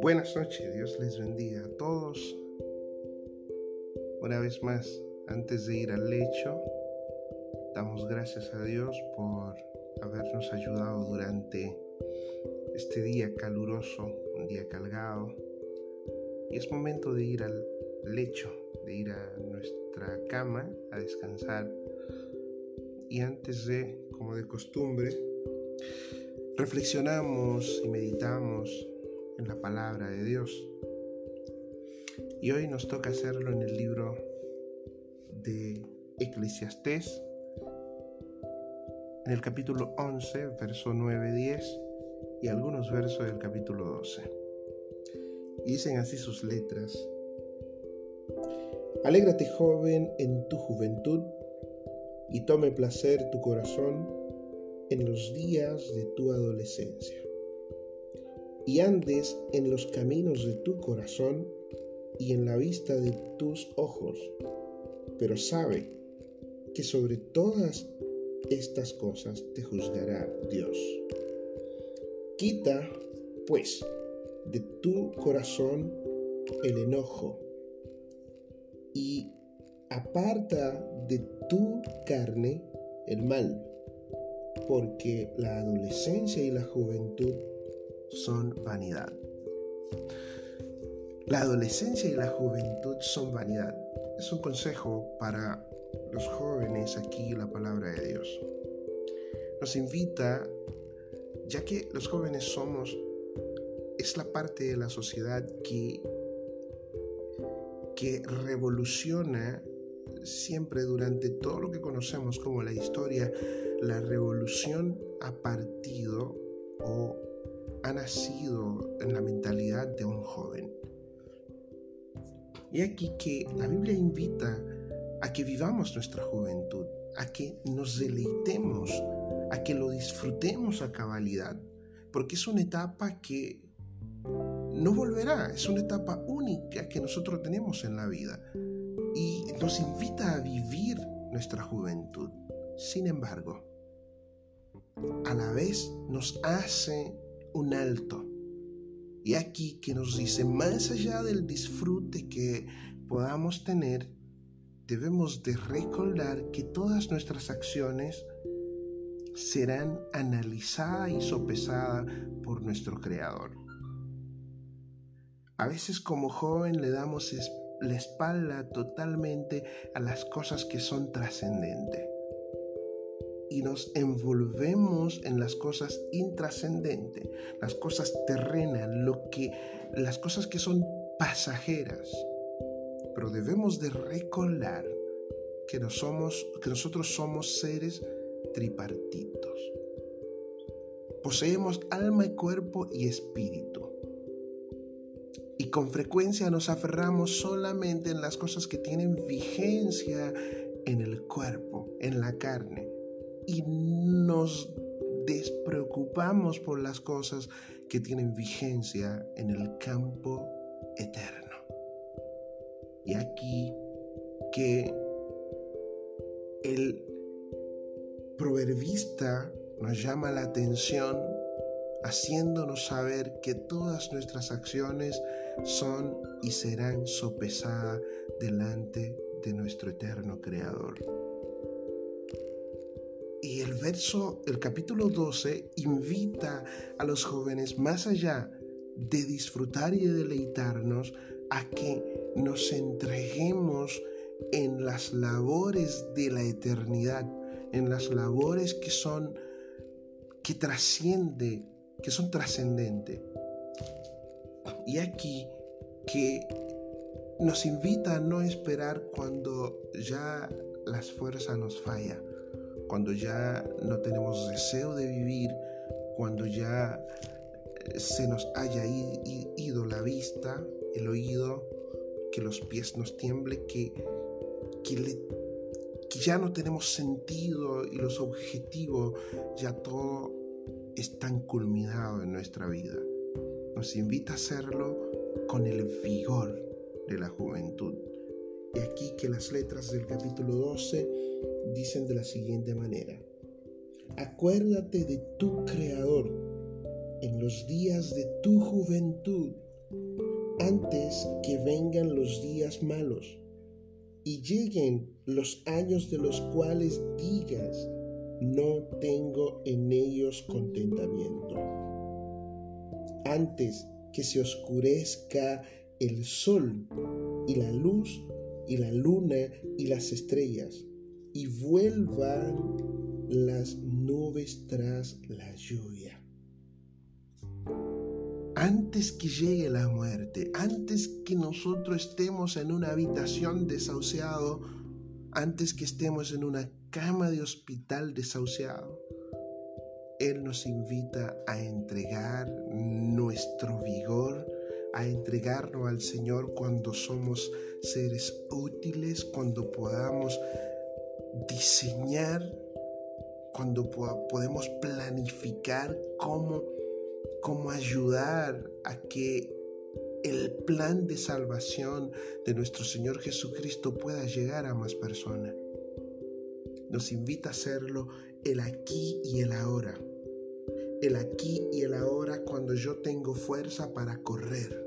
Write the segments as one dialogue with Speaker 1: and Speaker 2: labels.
Speaker 1: Buenas noches, Dios les bendiga a todos. Una vez más, antes de ir al lecho, damos gracias a Dios por habernos ayudado durante este día caluroso, un día cargado. Y es momento de ir al lecho, de ir a nuestra cama a descansar. Y antes de, como de costumbre, reflexionamos y meditamos en la palabra de Dios. Y hoy nos toca hacerlo en el libro de Eclesiastés, en el capítulo 11, verso 9-10 y algunos versos del capítulo 12. Y dicen así sus letras. Alégrate joven en tu juventud y tome placer tu corazón en los días de tu adolescencia y andes en los caminos de tu corazón y en la vista de tus ojos. Pero sabe que sobre todas estas cosas te juzgará Dios. Quita, pues, de tu corazón el enojo y aparta de tu carne el mal, porque la adolescencia y la juventud son vanidad. La adolescencia y la juventud son vanidad. Es un consejo para los jóvenes aquí la palabra de Dios. Nos invita, ya que los jóvenes somos, es la parte de la sociedad que, que revoluciona siempre durante todo lo que conocemos como la historia, la revolución ha partido o ha nacido en la mentalidad de un joven. Y aquí que la Biblia invita a que vivamos nuestra juventud, a que nos deleitemos, a que lo disfrutemos a cabalidad, porque es una etapa que no volverá, es una etapa única que nosotros tenemos en la vida nos invita a vivir nuestra juventud. Sin embargo, a la vez nos hace un alto. Y aquí que nos dice, más allá del disfrute que podamos tener, debemos de recordar que todas nuestras acciones serán analizadas y sopesadas por nuestro Creador. A veces como joven le damos la espalda totalmente a las cosas que son trascendentes y nos envolvemos en las cosas intrascendentes, las cosas terrenas, lo que, las cosas que son pasajeras. Pero debemos de recordar que, somos, que nosotros somos seres tripartitos. Poseemos alma, cuerpo y espíritu. Con frecuencia nos aferramos solamente en las cosas que tienen vigencia en el cuerpo, en la carne y nos despreocupamos por las cosas que tienen vigencia en el campo eterno. Y aquí que el proverbista nos llama la atención haciéndonos saber que todas nuestras acciones son y serán sopesadas delante de nuestro eterno Creador. Y el verso, el capítulo 12, invita a los jóvenes más allá de disfrutar y de deleitarnos a que nos entreguemos en las labores de la eternidad, en las labores que son que trasciende, que son trascendentes. Y aquí que nos invita a no esperar cuando ya las fuerzas nos fallan cuando ya no tenemos deseo de vivir, cuando ya eh, se nos haya ido la vista, el oído, que los pies nos tiemblen, que, que, ya no tenemos sentido y los objetivos, ya todo están culminados en nuestra vida. Nos invita a hacerlo con el vigor de la juventud. Y aquí que las letras del capítulo 12 dicen de la siguiente manera. Acuérdate de tu Creador en los días de tu juventud, antes que vengan los días malos y lleguen los años de los cuales digas, no tengo en ellos contentamiento. Antes que se oscurezca el sol y la luz y la luna y las estrellas y vuelvan las nubes tras la lluvia. Antes que llegue la muerte, antes que nosotros estemos en una habitación desahuciado, antes que estemos en una cama de hospital desahuciado, Él nos invita a entregar nuestro vigor, a entregarnos al Señor cuando somos seres útiles, cuando podamos diseñar, cuando podemos planificar cómo, cómo ayudar a que el plan de salvación de nuestro Señor Jesucristo pueda llegar a más personas. Nos invita a hacerlo el aquí y el ahora. El aquí y el ahora cuando yo tengo fuerza para correr.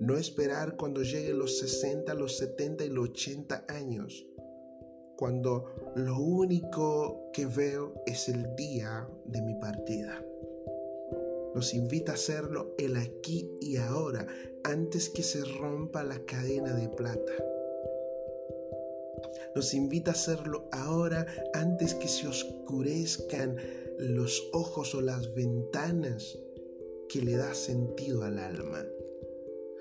Speaker 1: No esperar cuando llegue los 60, los 70 y los 80 años. Cuando lo único que veo es el día de mi partida. Nos invita a hacerlo el aquí y ahora, antes que se rompa la cadena de plata. Nos invita a hacerlo ahora, antes que se oscurezcan los ojos o las ventanas que le da sentido al alma.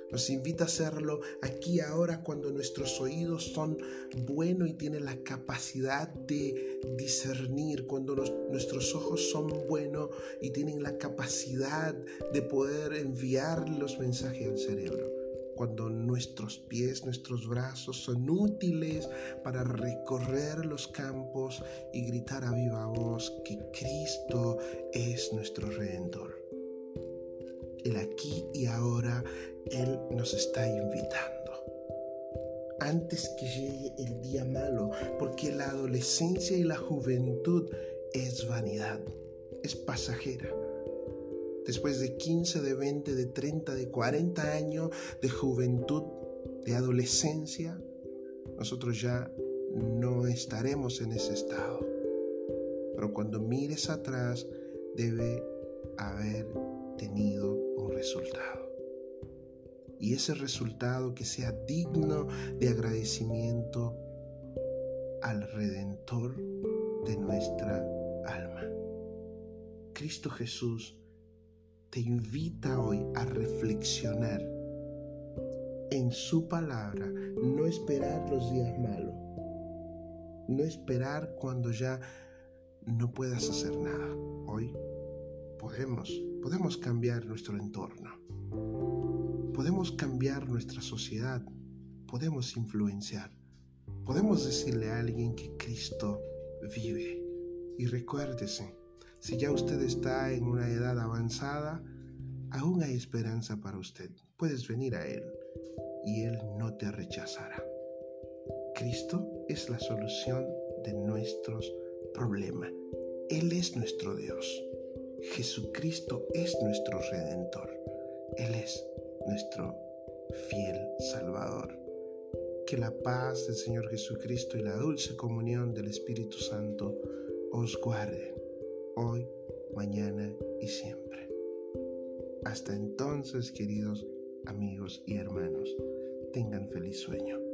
Speaker 1: Nos invita a hacerlo aquí ahora cuando nuestros oídos son buenos y tienen la capacidad de discernir, cuando nuestros ojos son buenos y tienen la capacidad de poder enviar los mensajes al cerebro. Cuando nuestros pies, nuestros brazos son útiles para recorrer los campos y gritar a viva voz que Cristo es nuestro redentor el aquí y ahora Él nos está invitando. Antes que llegue el día malo, porque la adolescencia y la juventud es vanidad, es pasajera. Después de 15, de 20, de 30, de 40 años de juventud, de adolescencia, nosotros ya no estaremos en ese estado. Pero cuando mires atrás, debe haber tenido un resultado. Y ese resultado que sea digno de agradecimiento al Redentor de nuestra alma. Cristo Jesús te invita hoy a reflexionar en su palabra, no esperar los días malos, no esperar cuando ya no puedas hacer nada. Hoy podemos Podemos cambiar nuestro entorno. Podemos cambiar nuestra sociedad. Podemos influenciar. Podemos decirle a alguien que Cristo vive. Y recuérdese, si ya usted está en una edad avanzada, aún hay esperanza para usted. Puedes venir a Él y Él no te rechazará. Cristo es la solución de nuestros problemas. Él es nuestro Dios. Jesucristo es nuestro redentor. Él es nuestro fiel Salvador. Que la paz del Señor Jesucristo y la dulce comunión del Espíritu Santo os guarde hoy, mañana y siempre. Hasta entonces, queridos amigos y hermanos, tengan feliz sueño.